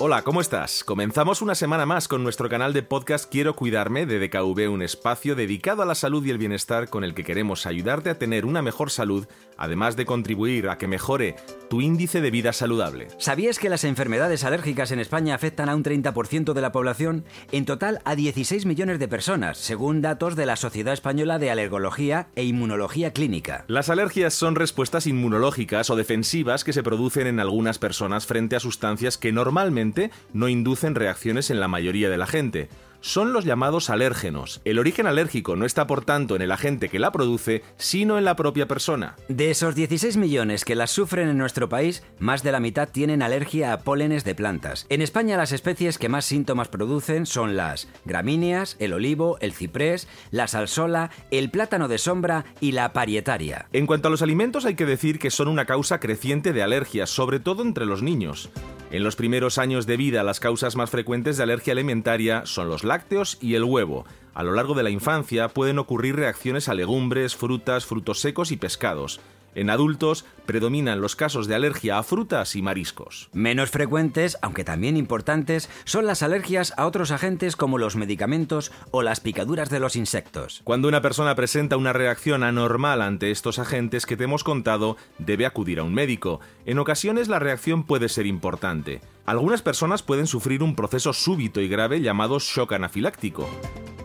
Hola, ¿cómo estás? Comenzamos una semana más con nuestro canal de podcast Quiero Cuidarme de DKV, un espacio dedicado a la salud y el bienestar con el que queremos ayudarte a tener una mejor salud, además de contribuir a que mejore tu índice de vida saludable. ¿Sabías que las enfermedades alérgicas en España afectan a un 30% de la población? En total a 16 millones de personas, según datos de la Sociedad Española de Alergología e Inmunología Clínica. Las alergias son respuestas inmunológicas o defensivas que se producen en algunas personas frente a sustancias que normalmente no inducen reacciones en la mayoría de la gente son los llamados alérgenos. El origen alérgico no está por tanto en el agente que la produce, sino en la propia persona. De esos 16 millones que las sufren en nuestro país, más de la mitad tienen alergia a pólenes de plantas. En España las especies que más síntomas producen son las gramíneas, el olivo, el ciprés, la salsola, el plátano de sombra y la parietaria. En cuanto a los alimentos hay que decir que son una causa creciente de alergias, sobre todo entre los niños. En los primeros años de vida las causas más frecuentes de alergia alimentaria son los lácteos y el huevo. A lo largo de la infancia pueden ocurrir reacciones a legumbres, frutas, frutos secos y pescados. En adultos predominan los casos de alergia a frutas y mariscos. Menos frecuentes, aunque también importantes, son las alergias a otros agentes como los medicamentos o las picaduras de los insectos. Cuando una persona presenta una reacción anormal ante estos agentes que te hemos contado, debe acudir a un médico. En ocasiones la reacción puede ser importante. Algunas personas pueden sufrir un proceso súbito y grave llamado shock anafiláctico.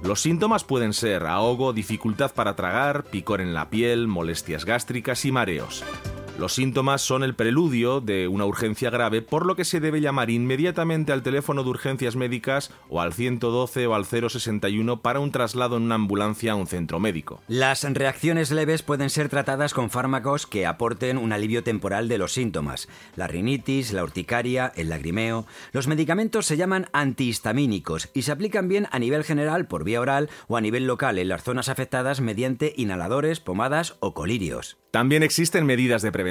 Los síntomas pueden ser ahogo, dificultad para tragar, picor en la piel, molestias gástricas y mareos. Los síntomas son el preludio de una urgencia grave, por lo que se debe llamar inmediatamente al teléfono de urgencias médicas o al 112 o al 061 para un traslado en una ambulancia a un centro médico. Las reacciones leves pueden ser tratadas con fármacos que aporten un alivio temporal de los síntomas. La rinitis, la urticaria, el lagrimeo. Los medicamentos se llaman antihistamínicos y se aplican bien a nivel general por vía oral o a nivel local en las zonas afectadas mediante inhaladores, pomadas o colirios. También existen medidas de prevención.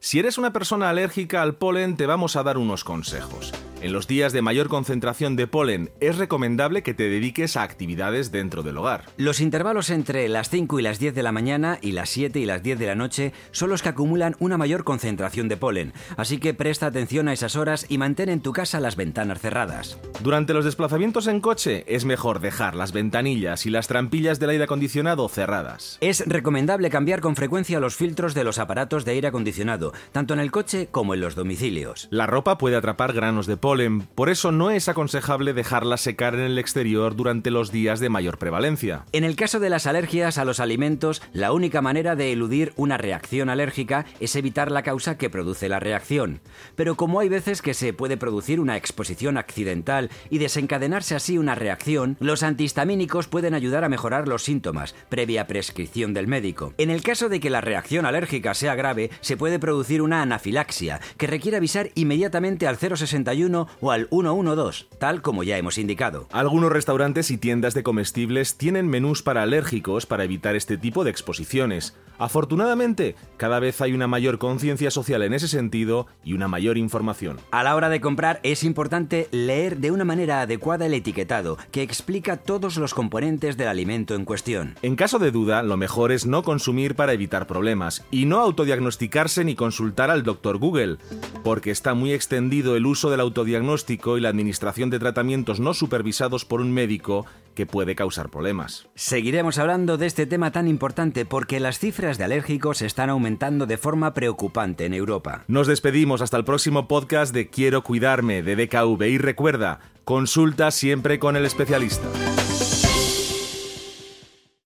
Si eres una persona alérgica al polen, te vamos a dar unos consejos. En los días de mayor concentración de polen es recomendable que te dediques a actividades dentro del hogar. Los intervalos entre las 5 y las 10 de la mañana y las 7 y las 10 de la noche son los que acumulan una mayor concentración de polen, así que presta atención a esas horas y mantén en tu casa las ventanas cerradas. Durante los desplazamientos en coche es mejor dejar las ventanillas y las trampillas del aire acondicionado cerradas. Es recomendable cambiar con frecuencia los filtros de los aparatos de aire acondicionado, tanto en el coche como en los domicilios. La ropa puede atrapar granos de polen por eso no es aconsejable dejarla secar en el exterior durante los días de mayor prevalencia. En el caso de las alergias a los alimentos, la única manera de eludir una reacción alérgica es evitar la causa que produce la reacción. Pero como hay veces que se puede producir una exposición accidental y desencadenarse así una reacción, los antihistamínicos pueden ayudar a mejorar los síntomas, previa prescripción del médico. En el caso de que la reacción alérgica sea grave, se puede producir una anafilaxia, que requiere avisar inmediatamente al 061 o al 112, tal como ya hemos indicado. Algunos restaurantes y tiendas de comestibles tienen menús para alérgicos para evitar este tipo de exposiciones. Afortunadamente, cada vez hay una mayor conciencia social en ese sentido y una mayor información. A la hora de comprar es importante leer de una manera adecuada el etiquetado, que explica todos los componentes del alimento en cuestión. En caso de duda, lo mejor es no consumir para evitar problemas y no autodiagnosticarse ni consultar al doctor Google, porque está muy extendido el uso del autodiagnóstico y la administración de tratamientos no supervisados por un médico que puede causar problemas. Seguiremos hablando de este tema tan importante porque las cifras de alérgicos están aumentando de forma preocupante en Europa. Nos despedimos hasta el próximo podcast de Quiero Cuidarme de DKV y recuerda, consulta siempre con el especialista.